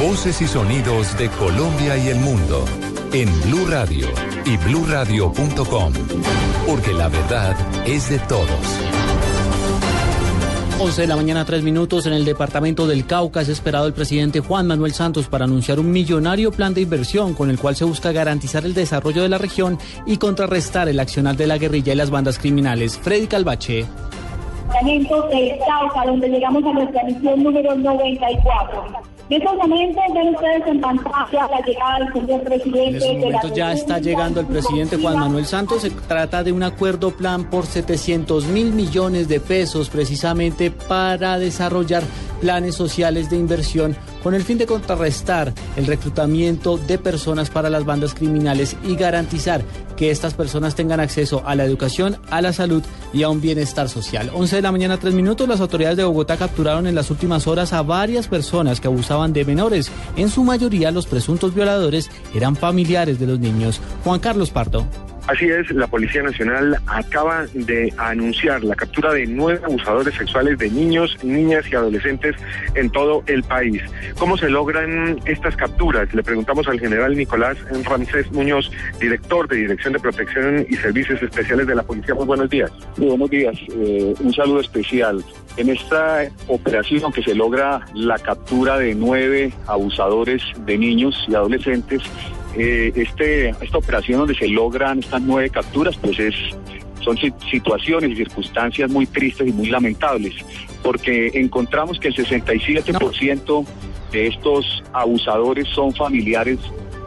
Voces y sonidos de Colombia y el mundo en Blue Radio y BlueRadio.com, porque la verdad es de todos. 11 de la mañana, tres minutos. En el departamento del Cauca es esperado el presidente Juan Manuel Santos para anunciar un millonario plan de inversión con el cual se busca garantizar el desarrollo de la región y contrarrestar el accionar de la guerrilla y las bandas criminales. Freddy Calvache. Departamento del Cauca, donde llegamos a nuestra misión número 94. En estos momentos ven ustedes en pantalla la llegada del señor presidente. En estos de momentos ya está llegando el presidente Juan Manuel Santos. Se trata de un acuerdo plan por 700 mil millones de pesos precisamente para desarrollar planes sociales de inversión con el fin de contrarrestar el reclutamiento de personas para las bandas criminales y garantizar que estas personas tengan acceso a la educación, a la salud y a un bienestar social. 11 de la mañana, 3 minutos, las autoridades de Bogotá capturaron en las últimas horas a varias personas que abusaban de menores. En su mayoría, los presuntos violadores eran familiares de los niños. Juan Carlos Pardo. Así es, la Policía Nacional acaba de anunciar la captura de nueve abusadores sexuales de niños, niñas y adolescentes en todo el país. ¿Cómo se logran estas capturas? Le preguntamos al general Nicolás Ramsés Muñoz, director de Dirección de Protección y Servicios Especiales de la Policía. Muy buenos días. Muy buenos días. Eh, un saludo especial. En esta operación que se logra la captura de nueve abusadores de niños y adolescentes, eh, este, esta operación donde se logran estas nueve capturas, pues es, son si- situaciones y circunstancias muy tristes y muy lamentables, porque encontramos que el 67% de estos abusadores son familiares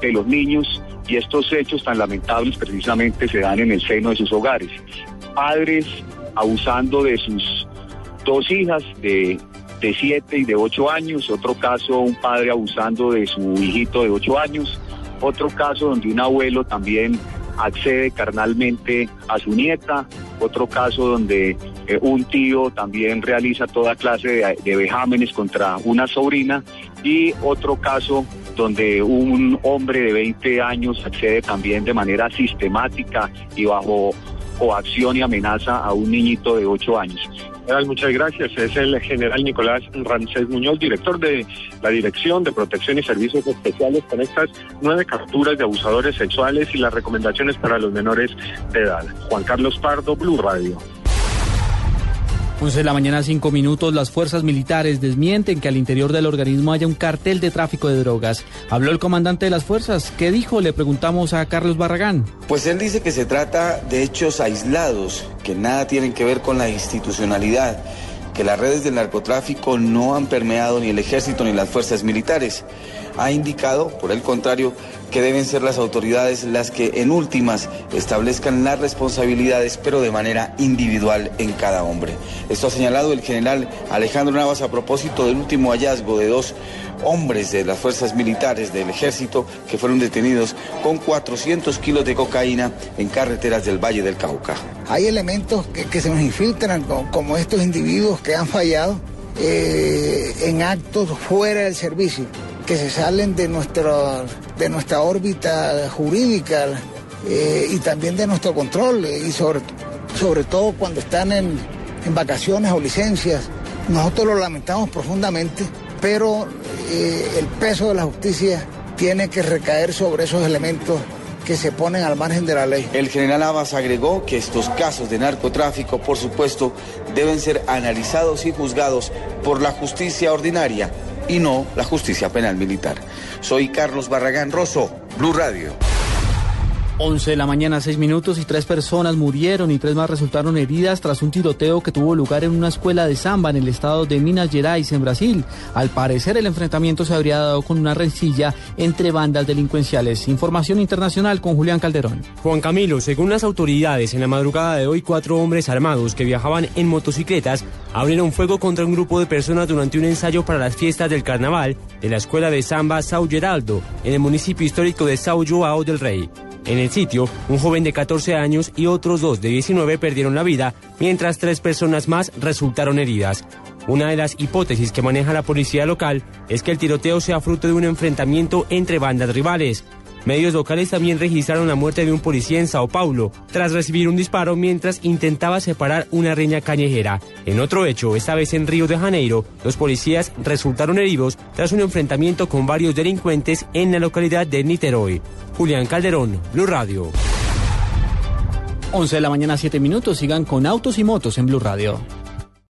de los niños y estos hechos tan lamentables precisamente se dan en el seno de sus hogares. Padres abusando de sus dos hijas de, de siete y de ocho años, otro caso un padre abusando de su hijito de ocho años, otro caso donde un abuelo también accede carnalmente a su nieta, otro caso donde eh, un tío también realiza toda clase de, de vejámenes contra una sobrina y otro caso donde un hombre de 20 años accede también de manera sistemática y bajo coacción y amenaza a un niñito de 8 años. Muchas gracias. Es el general Nicolás Ramsés Muñoz, director de la Dirección de Protección y Servicios Especiales, con estas nueve capturas de abusadores sexuales y las recomendaciones para los menores de edad. Juan Carlos Pardo, Blue Radio. 11 de la mañana, 5 minutos. Las fuerzas militares desmienten que al interior del organismo haya un cartel de tráfico de drogas. Habló el comandante de las fuerzas. ¿Qué dijo? Le preguntamos a Carlos Barragán. Pues él dice que se trata de hechos aislados, que nada tienen que ver con la institucionalidad, que las redes del narcotráfico no han permeado ni el ejército ni las fuerzas militares. Ha indicado, por el contrario, que deben ser las autoridades las que en últimas establezcan las responsabilidades, pero de manera individual en cada hombre. Esto ha señalado el general Alejandro Navas a propósito del último hallazgo de dos hombres de las fuerzas militares del ejército que fueron detenidos con 400 kilos de cocaína en carreteras del Valle del Cauca. Hay elementos que, se nos infiltran, co- como estos individuos que han fallado eh, en actos fuera del servicio, que se salen de, nuestro, de nuestra órbita jurídica eh, y también de nuestro control, eh, y sobre, sobre todo cuando están en, en vacaciones o licencias. Nosotros lo lamentamos profundamente, pero eh, el peso de la justicia tiene que recaer sobre esos elementos que se ponen al margen de la ley. El general Abbas agregó que estos casos de narcotráfico, por supuesto, deben ser analizados y juzgados por la justicia ordinaria y no la justicia penal militar. Soy Carlos Barragán Rosso, Blue Radio. 11 de la mañana, 6 minutos y tres personas murieron y tres más resultaron heridas tras un tiroteo que tuvo lugar en una escuela de samba en el estado de Minas Gerais, en Brasil. Al parecer, el enfrentamiento se habría dado con una rencilla entre bandas delincuenciales. Información internacional con Julián Calderón. Juan Camilo, según las autoridades, en la madrugada de hoy, cuatro hombres armados que viajaban en motocicletas abrieron fuego contra un grupo de personas durante un ensayo para las fiestas del carnaval de la escuela de samba Sao Geraldo, en el municipio histórico de Sao Joao del Rey. En el sitio, un joven de 14 años y otros dos de 19 perdieron la vida, mientras tres personas más resultaron heridas. Una de las hipótesis que maneja la policía local es que el tiroteo sea fruto de un enfrentamiento entre bandas rivales. Medios locales también registraron la muerte de un policía en Sao Paulo tras recibir un disparo mientras intentaba separar una riña callejera. En otro hecho, esta vez en Río de Janeiro, los policías resultaron heridos tras un enfrentamiento con varios delincuentes en la localidad de Niterói. Julián Calderón, Blue Radio. 11 de la mañana, 7 minutos. Sigan con autos y motos en Blue Radio.